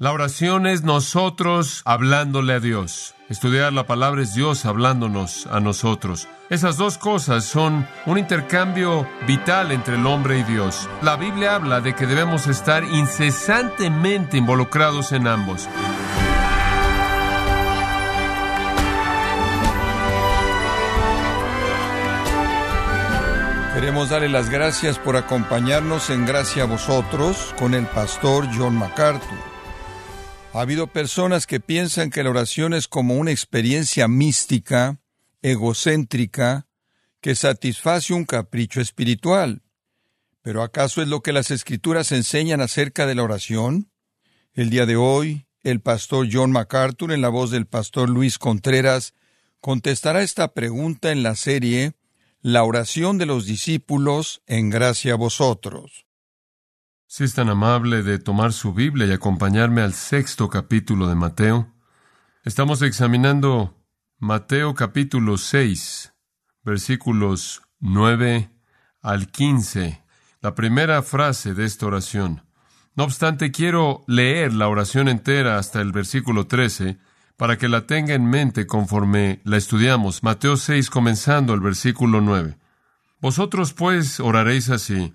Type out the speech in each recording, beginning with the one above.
La oración es nosotros hablándole a Dios. Estudiar la palabra es Dios hablándonos a nosotros. Esas dos cosas son un intercambio vital entre el hombre y Dios. La Biblia habla de que debemos estar incesantemente involucrados en ambos. Queremos darle las gracias por acompañarnos en Gracia a vosotros con el pastor John MacArthur. Ha habido personas que piensan que la oración es como una experiencia mística, egocéntrica, que satisface un capricho espiritual. ¿Pero acaso es lo que las escrituras enseñan acerca de la oración? El día de hoy, el pastor John MacArthur, en la voz del pastor Luis Contreras, contestará esta pregunta en la serie la oración de los discípulos en gracia a vosotros. Si es tan amable de tomar su Biblia y acompañarme al sexto capítulo de Mateo. Estamos examinando Mateo capítulo 6, versículos 9 al 15, la primera frase de esta oración. No obstante, quiero leer la oración entera hasta el versículo 13 para que la tenga en mente conforme la estudiamos. Mateo 6, comenzando el versículo 9. Vosotros pues oraréis así,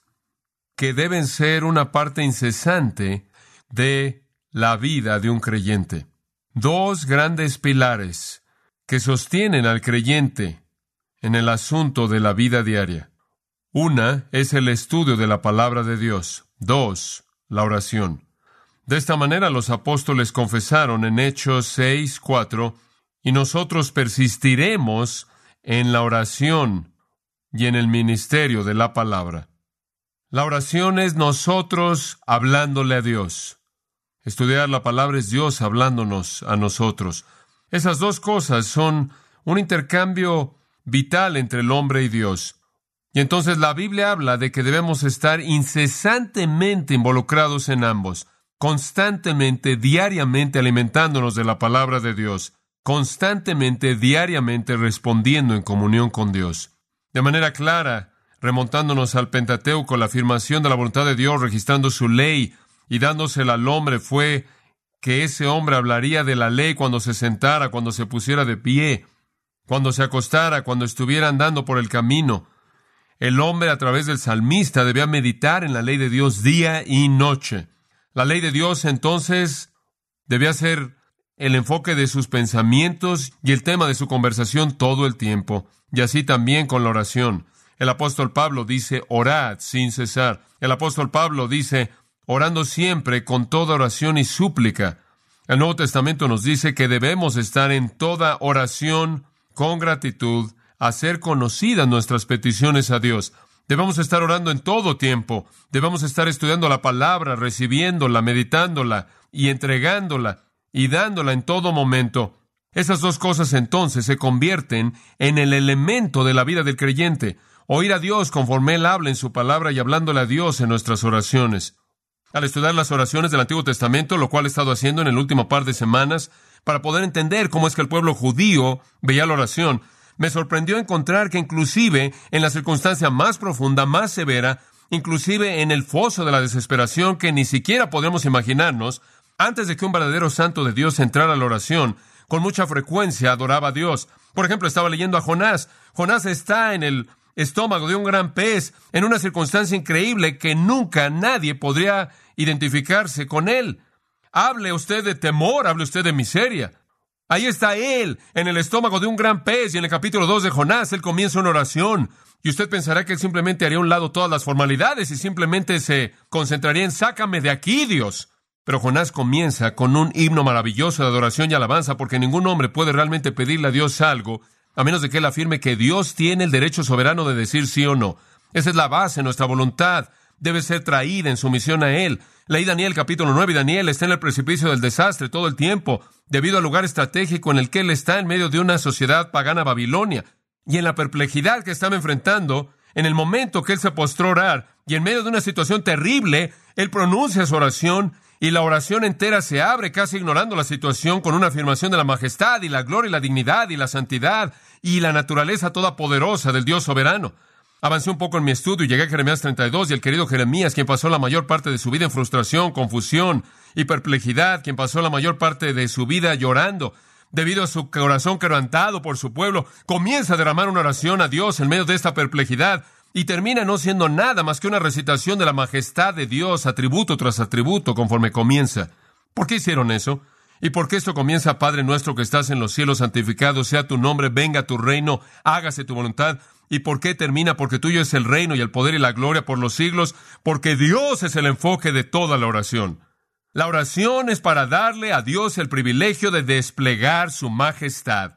que deben ser una parte incesante de la vida de un creyente. Dos grandes pilares que sostienen al creyente en el asunto de la vida diaria. Una es el estudio de la palabra de Dios. Dos, la oración. De esta manera los apóstoles confesaron en Hechos 6, 4, y nosotros persistiremos en la oración y en el ministerio de la palabra. La oración es nosotros hablándole a Dios. Estudiar la palabra es Dios hablándonos a nosotros. Esas dos cosas son un intercambio vital entre el hombre y Dios. Y entonces la Biblia habla de que debemos estar incesantemente involucrados en ambos constantemente, diariamente alimentándonos de la palabra de Dios, constantemente, diariamente respondiendo en comunión con Dios. De manera clara, remontándonos al Pentateuco, la afirmación de la voluntad de Dios, registrando su ley y dándosela al hombre fue que ese hombre hablaría de la ley cuando se sentara, cuando se pusiera de pie, cuando se acostara, cuando estuviera andando por el camino. El hombre a través del salmista debía meditar en la ley de Dios día y noche. La ley de Dios entonces debía ser el enfoque de sus pensamientos y el tema de su conversación todo el tiempo, y así también con la oración. El apóstol Pablo dice, orad sin cesar. El apóstol Pablo dice, orando siempre con toda oración y súplica. El Nuevo Testamento nos dice que debemos estar en toda oración con gratitud, hacer conocidas nuestras peticiones a Dios. Debemos estar orando en todo tiempo. Debemos estar estudiando la palabra, recibiéndola, meditándola y entregándola y dándola en todo momento. Esas dos cosas entonces se convierten en el elemento de la vida del creyente. Oír a Dios conforme Él habla en su palabra y hablándole a Dios en nuestras oraciones. Al estudiar las oraciones del Antiguo Testamento, lo cual he estado haciendo en el último par de semanas, para poder entender cómo es que el pueblo judío veía la oración, me sorprendió encontrar que inclusive en la circunstancia más profunda, más severa, inclusive en el foso de la desesperación que ni siquiera podemos imaginarnos, antes de que un verdadero santo de Dios entrara a la oración, con mucha frecuencia adoraba a Dios. Por ejemplo, estaba leyendo a Jonás. Jonás está en el estómago de un gran pez, en una circunstancia increíble que nunca nadie podría identificarse con él. Hable usted de temor, hable usted de miseria. Ahí está él, en el estómago de un gran pez, y en el capítulo 2 de Jonás, él comienza una oración. Y usted pensará que él simplemente haría a un lado todas las formalidades y simplemente se concentraría en sácame de aquí, Dios. Pero Jonás comienza con un himno maravilloso de adoración y alabanza, porque ningún hombre puede realmente pedirle a Dios algo, a menos de que él afirme que Dios tiene el derecho soberano de decir sí o no. Esa es la base, nuestra voluntad debe ser traída en sumisión a Él. Leí Daniel capítulo 9 y Daniel está en el precipicio del desastre todo el tiempo, debido al lugar estratégico en el que Él está en medio de una sociedad pagana Babilonia. Y en la perplejidad que estaba enfrentando, en el momento que Él se postró a orar, y en medio de una situación terrible, Él pronuncia su oración y la oración entera se abre casi ignorando la situación con una afirmación de la majestad y la gloria y la dignidad y la santidad y la naturaleza toda poderosa del Dios soberano. Avancé un poco en mi estudio y llegué a Jeremías 32 y el querido Jeremías, quien pasó la mayor parte de su vida en frustración, confusión y perplejidad, quien pasó la mayor parte de su vida llorando, debido a su corazón quebrantado por su pueblo, comienza a derramar una oración a Dios en medio de esta perplejidad y termina no siendo nada más que una recitación de la majestad de Dios, atributo tras atributo, conforme comienza. ¿Por qué hicieron eso? ¿Y por qué esto comienza, Padre nuestro que estás en los cielos, santificado sea tu nombre, venga tu reino, hágase tu voluntad? ¿Y por qué termina? Porque tuyo es el reino y el poder y la gloria por los siglos, porque Dios es el enfoque de toda la oración. La oración es para darle a Dios el privilegio de desplegar su majestad.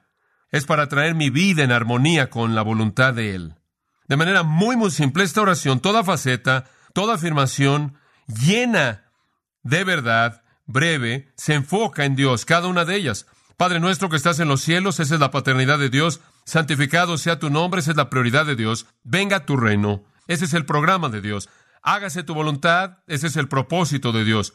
Es para traer mi vida en armonía con la voluntad de Él. De manera muy, muy simple, esta oración, toda faceta, toda afirmación, llena de verdad, breve, se enfoca en Dios, cada una de ellas. Padre nuestro que estás en los cielos, esa es la paternidad de Dios. Santificado sea tu nombre, esa es la prioridad de Dios. Venga tu reino, ese es el programa de Dios. Hágase tu voluntad, ese es el propósito de Dios.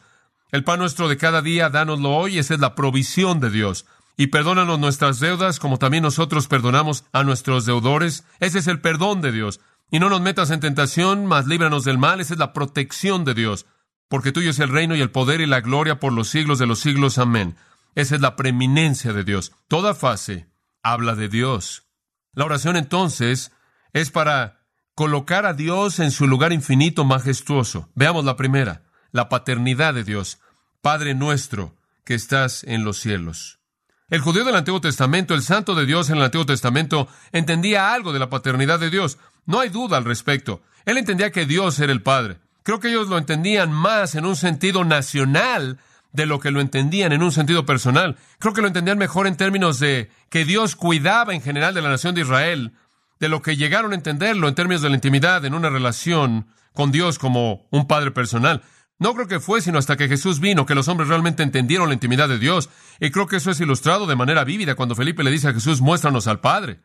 El pan nuestro de cada día, dánoslo hoy, esa es la provisión de Dios y perdónanos nuestras deudas como también nosotros perdonamos a nuestros deudores. Ese es el perdón de Dios. Y no nos metas en tentación, mas líbranos del mal. Esa es la protección de Dios. Porque tuyo es el reino y el poder y la gloria por los siglos de los siglos. Amén. Esa es la preeminencia de Dios. Toda fase habla de Dios. La oración entonces es para colocar a Dios en su lugar infinito majestuoso. Veamos la primera, la paternidad de Dios. Padre nuestro que estás en los cielos. El judío del Antiguo Testamento, el santo de Dios en el Antiguo Testamento, entendía algo de la paternidad de Dios. No hay duda al respecto. Él entendía que Dios era el Padre. Creo que ellos lo entendían más en un sentido nacional de lo que lo entendían en un sentido personal. Creo que lo entendían mejor en términos de que Dios cuidaba en general de la nación de Israel, de lo que llegaron a entenderlo en términos de la intimidad en una relación con Dios como un padre personal. No creo que fue sino hasta que Jesús vino que los hombres realmente entendieron la intimidad de Dios. Y creo que eso es ilustrado de manera vívida cuando Felipe le dice a Jesús, muéstranos al Padre.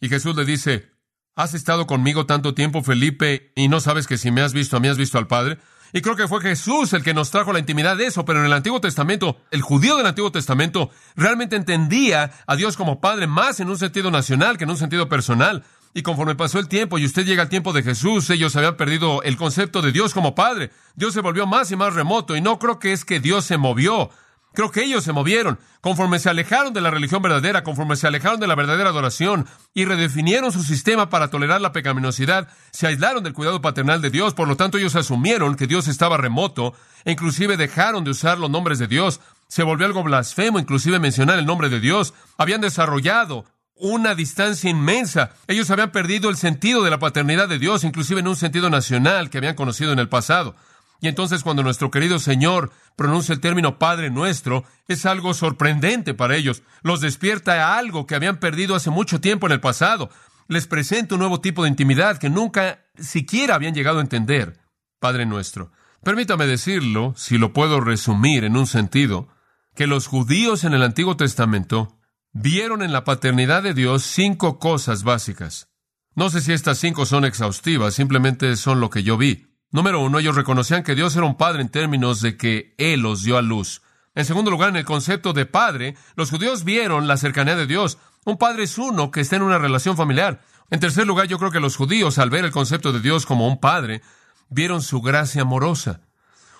Y Jesús le dice, ¿has estado conmigo tanto tiempo, Felipe, y no sabes que si me has visto a mí has visto al Padre? Y creo que fue Jesús el que nos trajo la intimidad de eso, pero en el Antiguo Testamento, el judío del Antiguo Testamento realmente entendía a Dios como Padre más en un sentido nacional que en un sentido personal. Y conforme pasó el tiempo y usted llega al tiempo de Jesús, ellos habían perdido el concepto de Dios como Padre. Dios se volvió más y más remoto y no creo que es que Dios se movió. Creo que ellos se movieron conforme se alejaron de la religión verdadera, conforme se alejaron de la verdadera adoración y redefinieron su sistema para tolerar la pecaminosidad, se aislaron del cuidado paternal de Dios, por lo tanto ellos asumieron que Dios estaba remoto e inclusive dejaron de usar los nombres de Dios. Se volvió algo blasfemo inclusive mencionar el nombre de Dios. Habían desarrollado una distancia inmensa. Ellos habían perdido el sentido de la paternidad de Dios, inclusive en un sentido nacional que habían conocido en el pasado. Y entonces cuando nuestro querido Señor pronuncia el término Padre nuestro, es algo sorprendente para ellos. Los despierta a algo que habían perdido hace mucho tiempo en el pasado. Les presenta un nuevo tipo de intimidad que nunca siquiera habían llegado a entender. Padre nuestro. Permítame decirlo, si lo puedo resumir en un sentido, que los judíos en el Antiguo Testamento vieron en la paternidad de Dios cinco cosas básicas. No sé si estas cinco son exhaustivas, simplemente son lo que yo vi. Número uno, ellos reconocían que Dios era un padre en términos de que Él los dio a luz. En segundo lugar, en el concepto de padre, los judíos vieron la cercanía de Dios. Un padre es uno que está en una relación familiar. En tercer lugar, yo creo que los judíos, al ver el concepto de Dios como un padre, vieron su gracia amorosa.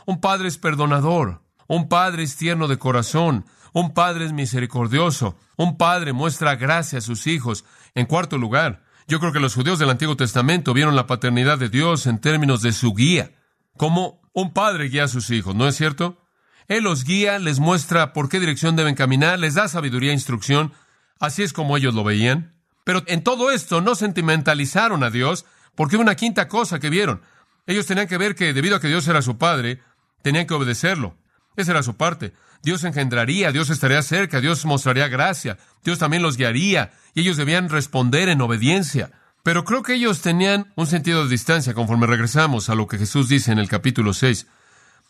Un padre es perdonador. Un padre es tierno de corazón. Un padre es misericordioso. Un padre muestra gracia a sus hijos. En cuarto lugar, yo creo que los judíos del Antiguo Testamento vieron la paternidad de Dios en términos de su guía, como un padre guía a sus hijos, ¿no es cierto? Él los guía, les muestra por qué dirección deben caminar, les da sabiduría e instrucción. Así es como ellos lo veían. Pero en todo esto no sentimentalizaron a Dios, porque una quinta cosa que vieron. Ellos tenían que ver que debido a que Dios era su padre, tenían que obedecerlo. Esa era su parte. Dios engendraría, Dios estaría cerca, Dios mostraría gracia, Dios también los guiaría, y ellos debían responder en obediencia. Pero creo que ellos tenían un sentido de distancia conforme regresamos a lo que Jesús dice en el capítulo 6,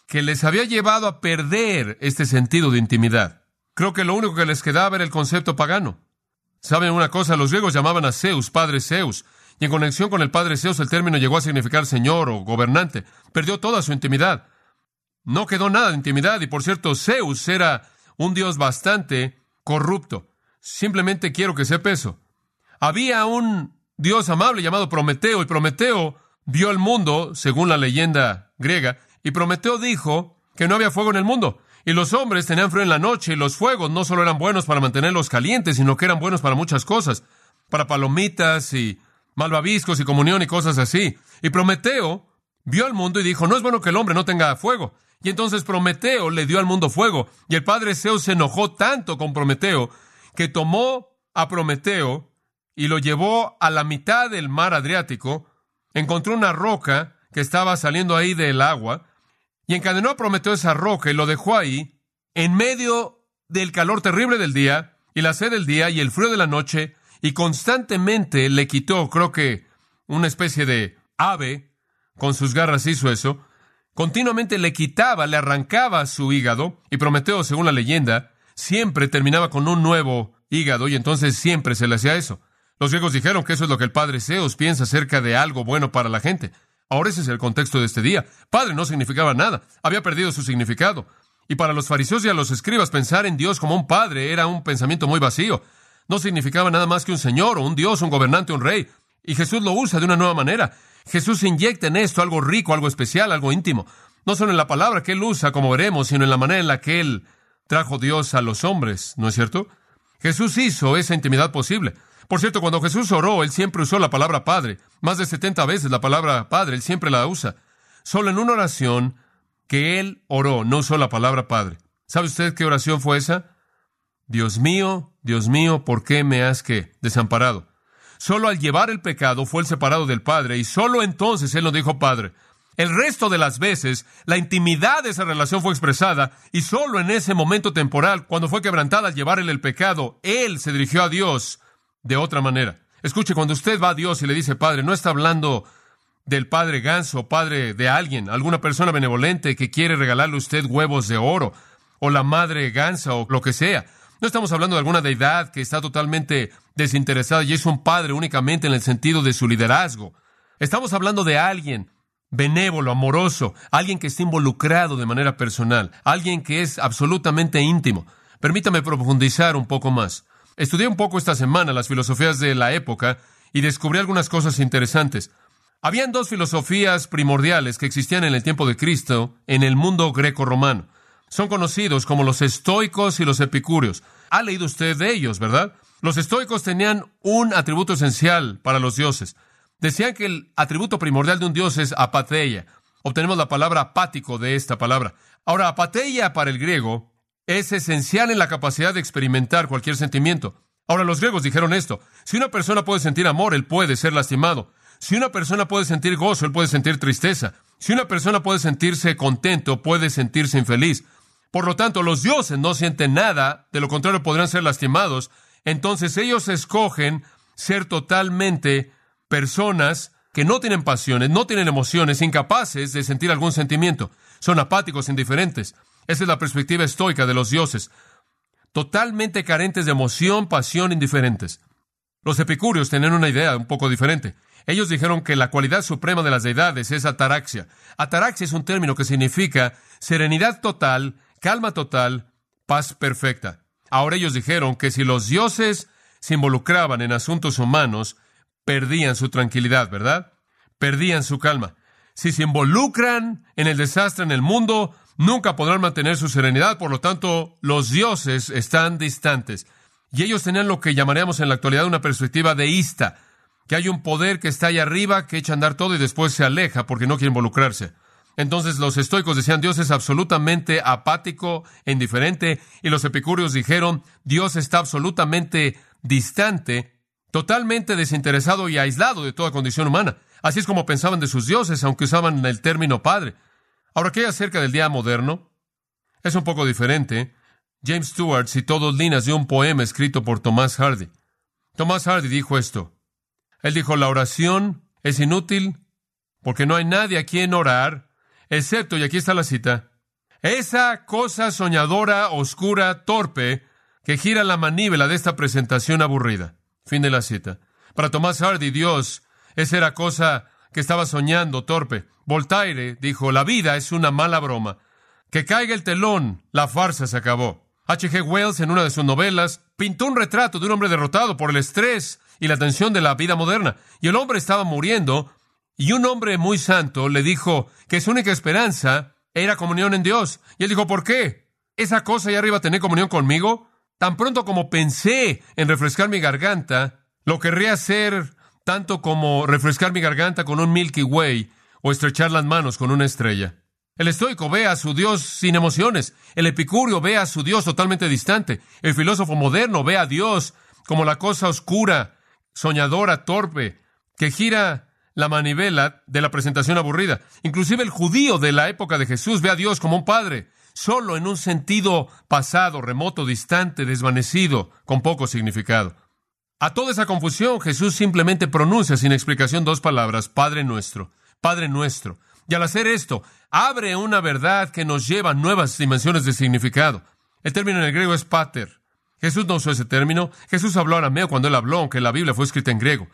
que les había llevado a perder este sentido de intimidad. Creo que lo único que les quedaba era el concepto pagano. ¿Saben una cosa? Los griegos llamaban a Zeus, padre Zeus, y en conexión con el padre Zeus el término llegó a significar señor o gobernante. Perdió toda su intimidad. No quedó nada de intimidad, y por cierto, Zeus era un dios bastante corrupto. Simplemente quiero que sepa eso. Había un Dios amable llamado Prometeo, y Prometeo vio el mundo, según la leyenda griega, y Prometeo dijo que no había fuego en el mundo. Y los hombres tenían frío en la noche, y los fuegos no solo eran buenos para mantenerlos calientes, sino que eran buenos para muchas cosas, para palomitas y malvaviscos y comunión y cosas así. Y Prometeo vio al mundo y dijo, no es bueno que el hombre no tenga fuego. Y entonces Prometeo le dio al mundo fuego. Y el padre Zeus se enojó tanto con Prometeo que tomó a Prometeo y lo llevó a la mitad del mar Adriático, encontró una roca que estaba saliendo ahí del agua, y encadenó a Prometeo esa roca y lo dejó ahí, en medio del calor terrible del día, y la sed del día, y el frío de la noche, y constantemente le quitó, creo que, una especie de ave, con sus garras hizo eso, continuamente le quitaba, le arrancaba su hígado, y Prometeo, según la leyenda, siempre terminaba con un nuevo hígado, y entonces siempre se le hacía eso. Los griegos dijeron que eso es lo que el padre Zeus piensa acerca de algo bueno para la gente. Ahora ese es el contexto de este día. Padre no significaba nada, había perdido su significado. Y para los fariseos y a los escribas pensar en Dios como un padre era un pensamiento muy vacío. No significaba nada más que un señor o un dios, un gobernante, un rey. Y Jesús lo usa de una nueva manera. Jesús inyecta en esto algo rico, algo especial, algo íntimo. No solo en la palabra que él usa, como veremos, sino en la manera en la que él trajo Dios a los hombres, ¿no es cierto? Jesús hizo esa intimidad posible. Por cierto, cuando Jesús oró, él siempre usó la palabra Padre. Más de 70 veces la palabra Padre, él siempre la usa. Solo en una oración que él oró, no usó la palabra Padre. ¿Sabe usted qué oración fue esa? Dios mío, Dios mío, ¿por qué me has que desamparado? Solo al llevar el pecado fue el separado del Padre y solo entonces él nos dijo Padre. El resto de las veces, la intimidad de esa relación fue expresada y solo en ese momento temporal, cuando fue quebrantada al llevarle el pecado, él se dirigió a Dios de otra manera. Escuche, cuando usted va a Dios y le dice Padre, no está hablando del Padre ganso, Padre de alguien, alguna persona benevolente que quiere regalarle a usted huevos de oro, o la Madre gansa, o lo que sea. No estamos hablando de alguna deidad que está totalmente desinteresada y es un padre únicamente en el sentido de su liderazgo. Estamos hablando de alguien benévolo, amoroso, alguien que está involucrado de manera personal, alguien que es absolutamente íntimo. Permítame profundizar un poco más. Estudié un poco esta semana las filosofías de la época y descubrí algunas cosas interesantes. Habían dos filosofías primordiales que existían en el tiempo de Cristo en el mundo greco-romano. Son conocidos como los estoicos y los epicúreos. Ha leído usted de ellos, ¿verdad? Los estoicos tenían un atributo esencial para los dioses. Decían que el atributo primordial de un dios es apatheia. Obtenemos la palabra apático de esta palabra. Ahora, apatheia para el griego es esencial en la capacidad de experimentar cualquier sentimiento. Ahora los griegos dijeron esto, si una persona puede sentir amor, él puede ser lastimado. Si una persona puede sentir gozo, él puede sentir tristeza. Si una persona puede sentirse contento, puede sentirse infeliz. Por lo tanto, los dioses no sienten nada, de lo contrario podrán ser lastimados. Entonces ellos escogen ser totalmente personas que no tienen pasiones, no tienen emociones, incapaces de sentir algún sentimiento. Son apáticos, indiferentes. Esa es la perspectiva estoica de los dioses, totalmente carentes de emoción, pasión, indiferentes. Los epicúreos tenían una idea un poco diferente. Ellos dijeron que la cualidad suprema de las deidades es ataraxia. Ataraxia es un término que significa serenidad total, calma total, paz perfecta. Ahora ellos dijeron que si los dioses se involucraban en asuntos humanos, perdían su tranquilidad, ¿verdad? Perdían su calma. Si se involucran en el desastre en el mundo, nunca podrán mantener su serenidad, por lo tanto, los dioses están distantes. Y ellos tenían lo que llamaríamos en la actualidad una perspectiva deísta, que hay un poder que está ahí arriba, que echa a andar todo y después se aleja porque no quiere involucrarse. Entonces los estoicos decían Dios es absolutamente apático e indiferente, y los epicúreos dijeron Dios está absolutamente distante, totalmente desinteresado y aislado de toda condición humana. Así es como pensaban de sus dioses, aunque usaban el término Padre. Ahora, ¿qué hay acerca del día moderno? Es un poco diferente. James Stewart citó dos líneas de un poema escrito por Thomas Hardy. Thomas Hardy dijo esto. Él dijo, la oración es inútil porque no hay nadie a quien orar, excepto, y aquí está la cita, esa cosa soñadora, oscura, torpe, que gira la maníbela de esta presentación aburrida. Fin de la cita. Para Tomás Hardy, Dios, esa era cosa que estaba soñando, torpe. Voltaire dijo, la vida es una mala broma. Que caiga el telón, la farsa se acabó. H. G. Wells, en una de sus novelas, pintó un retrato de un hombre derrotado por el estrés y la tensión de la vida moderna. Y el hombre estaba muriendo, y un hombre muy santo le dijo que su única esperanza era comunión en Dios. Y él dijo, ¿por qué? ¿Esa cosa allá arriba tener comunión conmigo? Tan pronto como pensé en refrescar mi garganta, lo querría hacer tanto como refrescar mi garganta con un Milky Way o estrechar las manos con una estrella. El estoico ve a su Dios sin emociones. El epicurio ve a su Dios totalmente distante. El filósofo moderno ve a Dios como la cosa oscura, soñadora, torpe, que gira la manivela de la presentación aburrida. Inclusive el judío de la época de Jesús ve a Dios como un padre, solo en un sentido pasado, remoto, distante, desvanecido, con poco significado. A toda esa confusión, Jesús simplemente pronuncia sin explicación dos palabras, Padre nuestro, Padre nuestro. Y al hacer esto, abre una verdad que nos lleva a nuevas dimensiones de significado. El término en el griego es pater. Jesús no usó ese término. Jesús habló arameo cuando él habló, aunque la Biblia fue escrita en griego.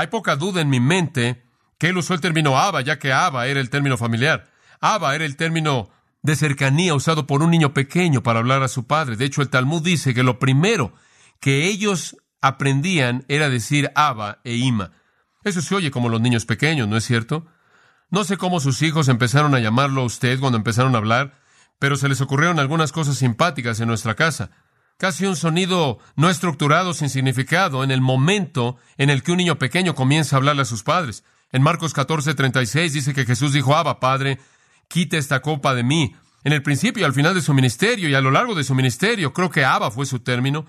Hay poca duda en mi mente que él usó el término Abba, ya que Abba era el término familiar. Abba era el término de cercanía usado por un niño pequeño para hablar a su padre. De hecho, el Talmud dice que lo primero que ellos aprendían era decir Abba e Ima. Eso se oye como los niños pequeños, ¿no es cierto? No sé cómo sus hijos empezaron a llamarlo a usted cuando empezaron a hablar, pero se les ocurrieron algunas cosas simpáticas en nuestra casa. Casi un sonido no estructurado sin significado en el momento en el que un niño pequeño comienza a hablarle a sus padres. En Marcos 14, 36 dice que Jesús dijo, Abba, Padre, quite esta copa de mí. En el principio y al final de su ministerio y a lo largo de su ministerio, creo que Abba fue su término,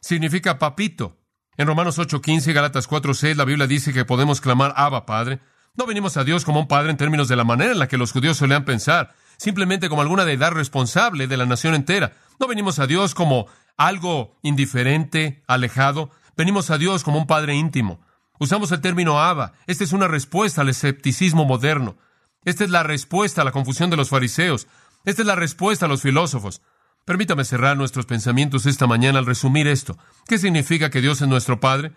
significa papito. En Romanos 8:15 y Galatas 4:6 la Biblia dice que podemos clamar Abba, Padre. No venimos a Dios como un padre en términos de la manera en la que los judíos solían pensar, simplemente como alguna deidad responsable de la nación entera. No venimos a Dios como algo indiferente, alejado. Venimos a Dios como un padre íntimo. Usamos el término Abba. Esta es una respuesta al escepticismo moderno. Esta es la respuesta a la confusión de los fariseos. Esta es la respuesta a los filósofos. Permítame cerrar nuestros pensamientos esta mañana al resumir esto. ¿Qué significa que Dios es nuestro Padre?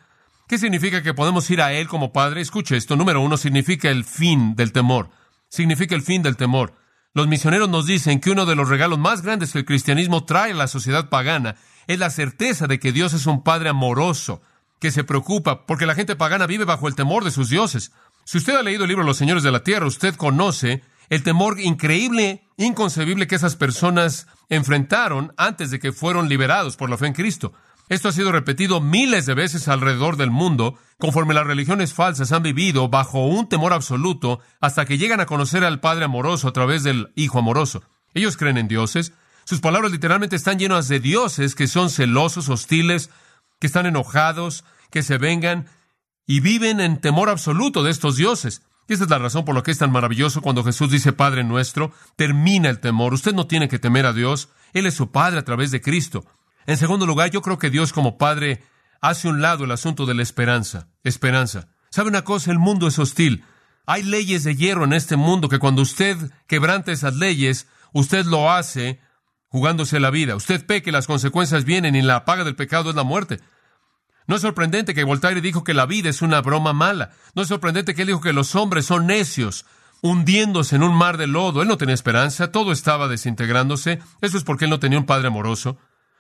¿Qué significa que podemos ir a Él como Padre? Escuche esto. Número uno, significa el fin del temor. Significa el fin del temor. Los misioneros nos dicen que uno de los regalos más grandes que el cristianismo trae a la sociedad pagana es la certeza de que Dios es un Padre amoroso, que se preocupa, porque la gente pagana vive bajo el temor de sus dioses. Si usted ha leído el libro Los Señores de la Tierra, usted conoce el temor increíble, inconcebible que esas personas enfrentaron antes de que fueron liberados por la fe en Cristo. Esto ha sido repetido miles de veces alrededor del mundo, conforme las religiones falsas han vivido bajo un temor absoluto hasta que llegan a conocer al Padre amoroso a través del Hijo amoroso. Ellos creen en dioses. Sus palabras literalmente están llenas de dioses que son celosos, hostiles, que están enojados, que se vengan y viven en temor absoluto de estos dioses. Y esa es la razón por la que es tan maravilloso cuando Jesús dice Padre nuestro, termina el temor. Usted no tiene que temer a Dios. Él es su Padre a través de Cristo. En segundo lugar, yo creo que Dios como Padre hace un lado el asunto de la esperanza. Esperanza. ¿Sabe una cosa? El mundo es hostil. Hay leyes de hierro en este mundo que cuando usted quebranta esas leyes, usted lo hace jugándose la vida. Usted peque, las consecuencias vienen y la paga del pecado es la muerte. No es sorprendente que Voltaire dijo que la vida es una broma mala. No es sorprendente que él dijo que los hombres son necios, hundiéndose en un mar de lodo. Él no tenía esperanza, todo estaba desintegrándose. Eso es porque él no tenía un padre amoroso.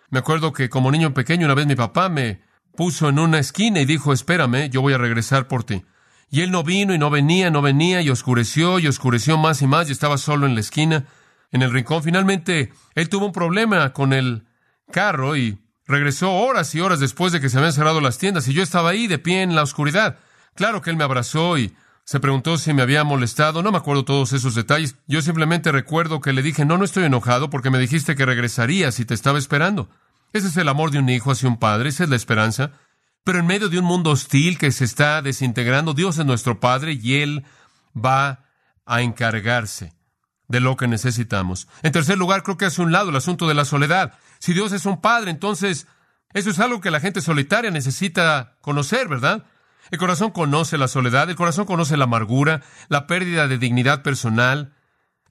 Me acuerdo que como niño pequeño una vez mi papá me puso en una esquina y dijo, espérame, yo voy a regresar por ti. Y él no vino y no venía, no venía y oscureció y oscureció más y más y estaba solo en la esquina, en el rincón. Finalmente, él tuvo un problema con el carro y regresó horas y horas después de que se habían cerrado las tiendas y yo estaba ahí de pie en la oscuridad. Claro que él me abrazó y se preguntó si me había molestado, no me acuerdo todos esos detalles. Yo simplemente recuerdo que le dije, no, no estoy enojado porque me dijiste que regresarías y te estaba esperando. Ese es el amor de un hijo hacia un padre, esa es la esperanza. Pero en medio de un mundo hostil que se está desintegrando, Dios es nuestro Padre y Él va a encargarse de lo que necesitamos. En tercer lugar, creo que hace un lado el asunto de la soledad. Si Dios es un Padre, entonces eso es algo que la gente solitaria necesita conocer, ¿verdad? El corazón conoce la soledad, el corazón conoce la amargura, la pérdida de dignidad personal,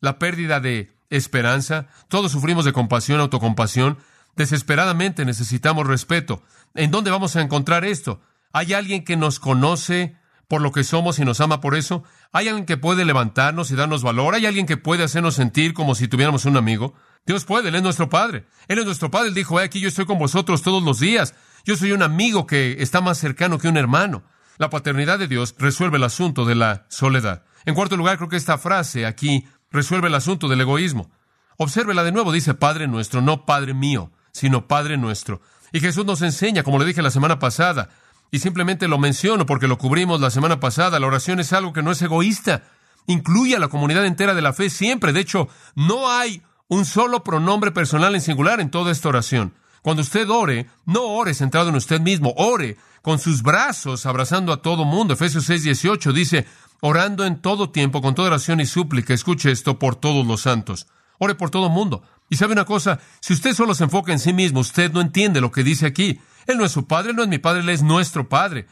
la pérdida de esperanza. Todos sufrimos de compasión, autocompasión. Desesperadamente necesitamos respeto. ¿En dónde vamos a encontrar esto? ¿Hay alguien que nos conoce por lo que somos y nos ama por eso? ¿Hay alguien que puede levantarnos y darnos valor? ¿Hay alguien que puede hacernos sentir como si tuviéramos un amigo? Dios puede, Él es nuestro Padre. Él es nuestro Padre. Él dijo, aquí yo estoy con vosotros todos los días. Yo soy un amigo que está más cercano que un hermano. La paternidad de Dios resuelve el asunto de la soledad. En cuarto lugar, creo que esta frase aquí resuelve el asunto del egoísmo. Obsérvela de nuevo, dice Padre nuestro, no Padre mío, sino Padre nuestro. Y Jesús nos enseña, como le dije la semana pasada, y simplemente lo menciono porque lo cubrimos la semana pasada, la oración es algo que no es egoísta, incluye a la comunidad entera de la fe siempre. De hecho, no hay un solo pronombre personal en singular en toda esta oración. Cuando usted ore, no ore centrado en usted mismo, ore con sus brazos abrazando a todo mundo. Efesios 6, 18 dice, orando en todo tiempo, con toda oración y súplica, escuche esto por todos los santos. Ore por todo mundo. Y sabe una cosa, si usted solo se enfoca en sí mismo, usted no entiende lo que dice aquí. Él no es su padre, él no es mi padre, él es nuestro padre.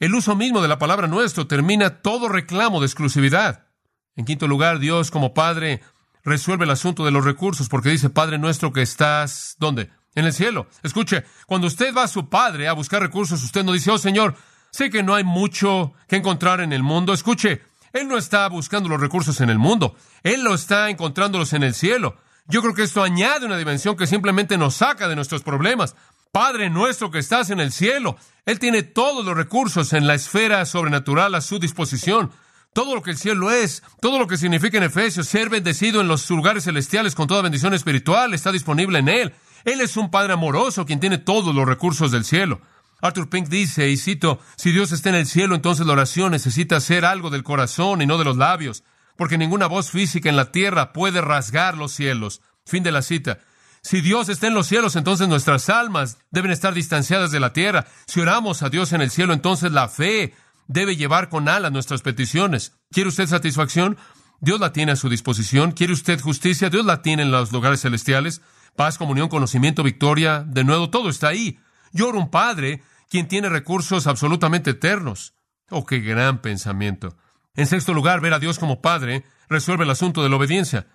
El uso mismo de la palabra nuestro termina todo reclamo de exclusividad. En quinto lugar, Dios como Padre resuelve el asunto de los recursos porque dice, Padre nuestro que estás, ¿dónde? En el cielo. Escuche, cuando usted va a su Padre a buscar recursos, usted no dice, oh Señor, sé que no hay mucho que encontrar en el mundo. Escuche, Él no está buscando los recursos en el mundo, Él lo está encontrándolos en el cielo. Yo creo que esto añade una dimensión que simplemente nos saca de nuestros problemas. Padre nuestro que estás en el cielo, Él tiene todos los recursos en la esfera sobrenatural a su disposición. Todo lo que el cielo es, todo lo que significa en Efesios, ser bendecido en los lugares celestiales con toda bendición espiritual, está disponible en Él. Él es un Padre amoroso quien tiene todos los recursos del cielo. Arthur Pink dice, y cito, si Dios está en el cielo, entonces la oración necesita ser algo del corazón y no de los labios, porque ninguna voz física en la tierra puede rasgar los cielos. Fin de la cita. Si Dios está en los cielos, entonces nuestras almas deben estar distanciadas de la tierra. Si oramos a Dios en el cielo, entonces la fe debe llevar con alas nuestras peticiones. ¿Quiere usted satisfacción? Dios la tiene a su disposición. ¿Quiere usted justicia? Dios la tiene en los lugares celestiales. Paz, comunión, conocimiento, victoria. De nuevo, todo está ahí. Yo un Padre quien tiene recursos absolutamente eternos. Oh, qué gran pensamiento. En sexto lugar, ver a Dios como Padre resuelve el asunto de la obediencia.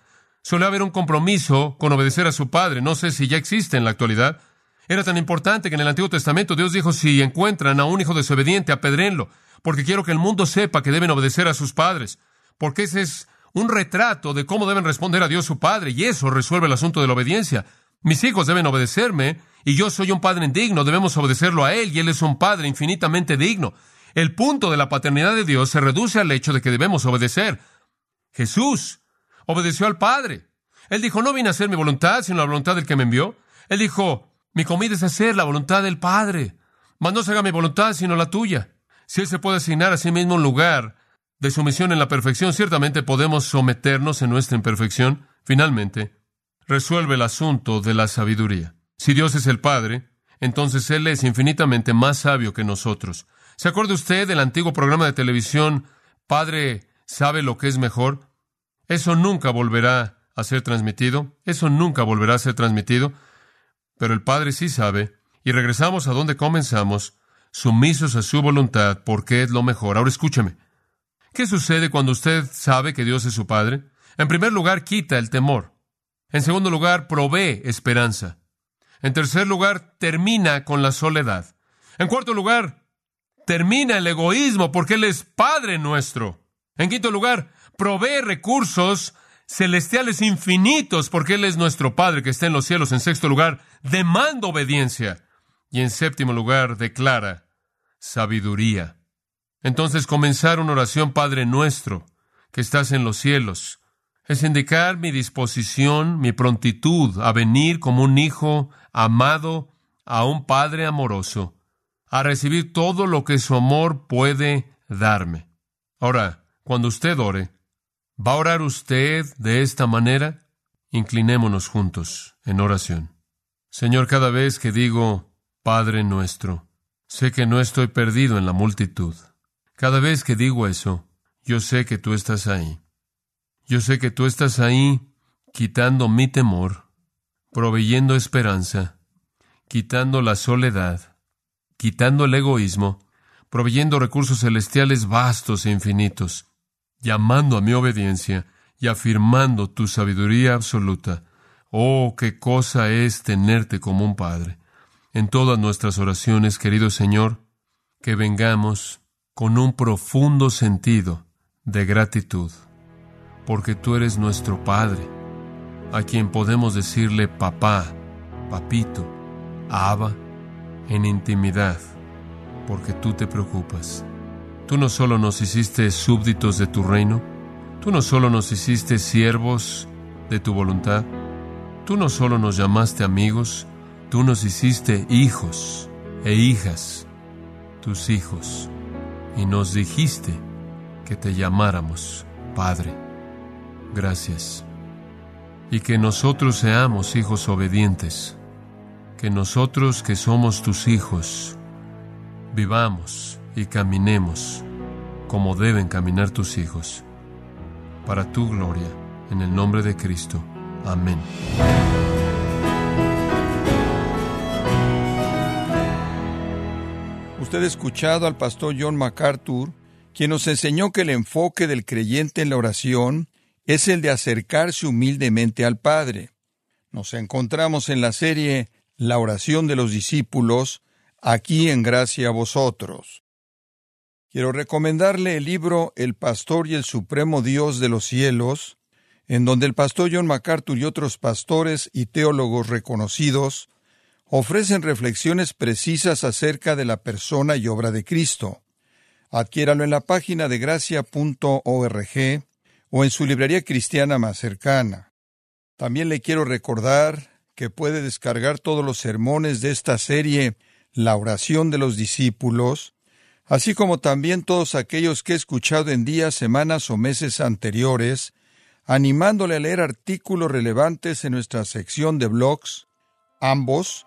Suele haber un compromiso con obedecer a su Padre. No sé si ya existe en la actualidad. Era tan importante que en el Antiguo Testamento Dios dijo, si encuentran a un hijo desobediente, apedrenlo porque quiero que el mundo sepa que deben obedecer a sus padres, porque ese es un retrato de cómo deben responder a Dios su Padre, y eso resuelve el asunto de la obediencia. Mis hijos deben obedecerme, y yo soy un padre indigno, debemos obedecerlo a Él, y Él es un padre infinitamente digno. El punto de la paternidad de Dios se reduce al hecho de que debemos obedecer. Jesús obedeció al Padre. Él dijo, no vine a hacer mi voluntad, sino la voluntad del que me envió. Él dijo, mi comida es hacer la voluntad del Padre. Mas no se haga mi voluntad, sino la tuya. Si Él se puede asignar a sí mismo un lugar de sumisión en la perfección, ciertamente podemos someternos en nuestra imperfección. Finalmente, resuelve el asunto de la sabiduría. Si Dios es el Padre, entonces Él es infinitamente más sabio que nosotros. ¿Se acuerda usted del antiguo programa de televisión Padre sabe lo que es mejor? Eso nunca volverá a ser transmitido, eso nunca volverá a ser transmitido, pero el Padre sí sabe, y regresamos a donde comenzamos, sumisos a su voluntad, porque es lo mejor. Ahora escúcheme. ¿Qué sucede cuando usted sabe que Dios es su Padre? En primer lugar, quita el temor. En segundo lugar, provee esperanza. En tercer lugar, termina con la soledad. En cuarto lugar, termina el egoísmo porque Él es Padre nuestro. En quinto lugar, provee recursos celestiales infinitos porque Él es nuestro Padre que está en los cielos. En sexto lugar, demanda obediencia. Y en séptimo lugar, declara sabiduría. Entonces comenzar una oración Padre nuestro, que estás en los cielos, es indicar mi disposición, mi prontitud a venir como un hijo amado a un Padre amoroso, a recibir todo lo que su amor puede darme. Ahora, cuando usted ore, ¿va a orar usted de esta manera? Inclinémonos juntos en oración. Señor, cada vez que digo Padre nuestro, Sé que no estoy perdido en la multitud. Cada vez que digo eso, yo sé que tú estás ahí. Yo sé que tú estás ahí quitando mi temor, proveyendo esperanza, quitando la soledad, quitando el egoísmo, proveyendo recursos celestiales vastos e infinitos, llamando a mi obediencia y afirmando tu sabiduría absoluta. Oh, qué cosa es tenerte como un Padre. En todas nuestras oraciones, querido Señor, que vengamos con un profundo sentido de gratitud, porque tú eres nuestro Padre, a quien podemos decirle papá, papito, Abba, en intimidad, porque tú te preocupas. Tú no solo nos hiciste súbditos de tu reino, tú no solo nos hiciste siervos de tu voluntad, tú no solo nos llamaste amigos, tú nos hiciste hijos e hijas, tus hijos, y nos dijiste que te llamáramos Padre. Gracias. Y que nosotros seamos hijos obedientes, que nosotros que somos tus hijos, vivamos y caminemos como deben caminar tus hijos, para tu gloria, en el nombre de Cristo. Amén. Usted ha escuchado al pastor John MacArthur, quien nos enseñó que el enfoque del creyente en la oración es el de acercarse humildemente al Padre. Nos encontramos en la serie La oración de los discípulos, aquí en gracia a vosotros. Quiero recomendarle el libro El Pastor y el Supremo Dios de los Cielos, en donde el pastor John MacArthur y otros pastores y teólogos reconocidos ofrecen reflexiones precisas acerca de la persona y obra de Cristo. Adquiéralo en la página de gracia.org o en su librería cristiana más cercana. También le quiero recordar que puede descargar todos los sermones de esta serie La oración de los discípulos, así como también todos aquellos que he escuchado en días, semanas o meses anteriores, animándole a leer artículos relevantes en nuestra sección de blogs, ambos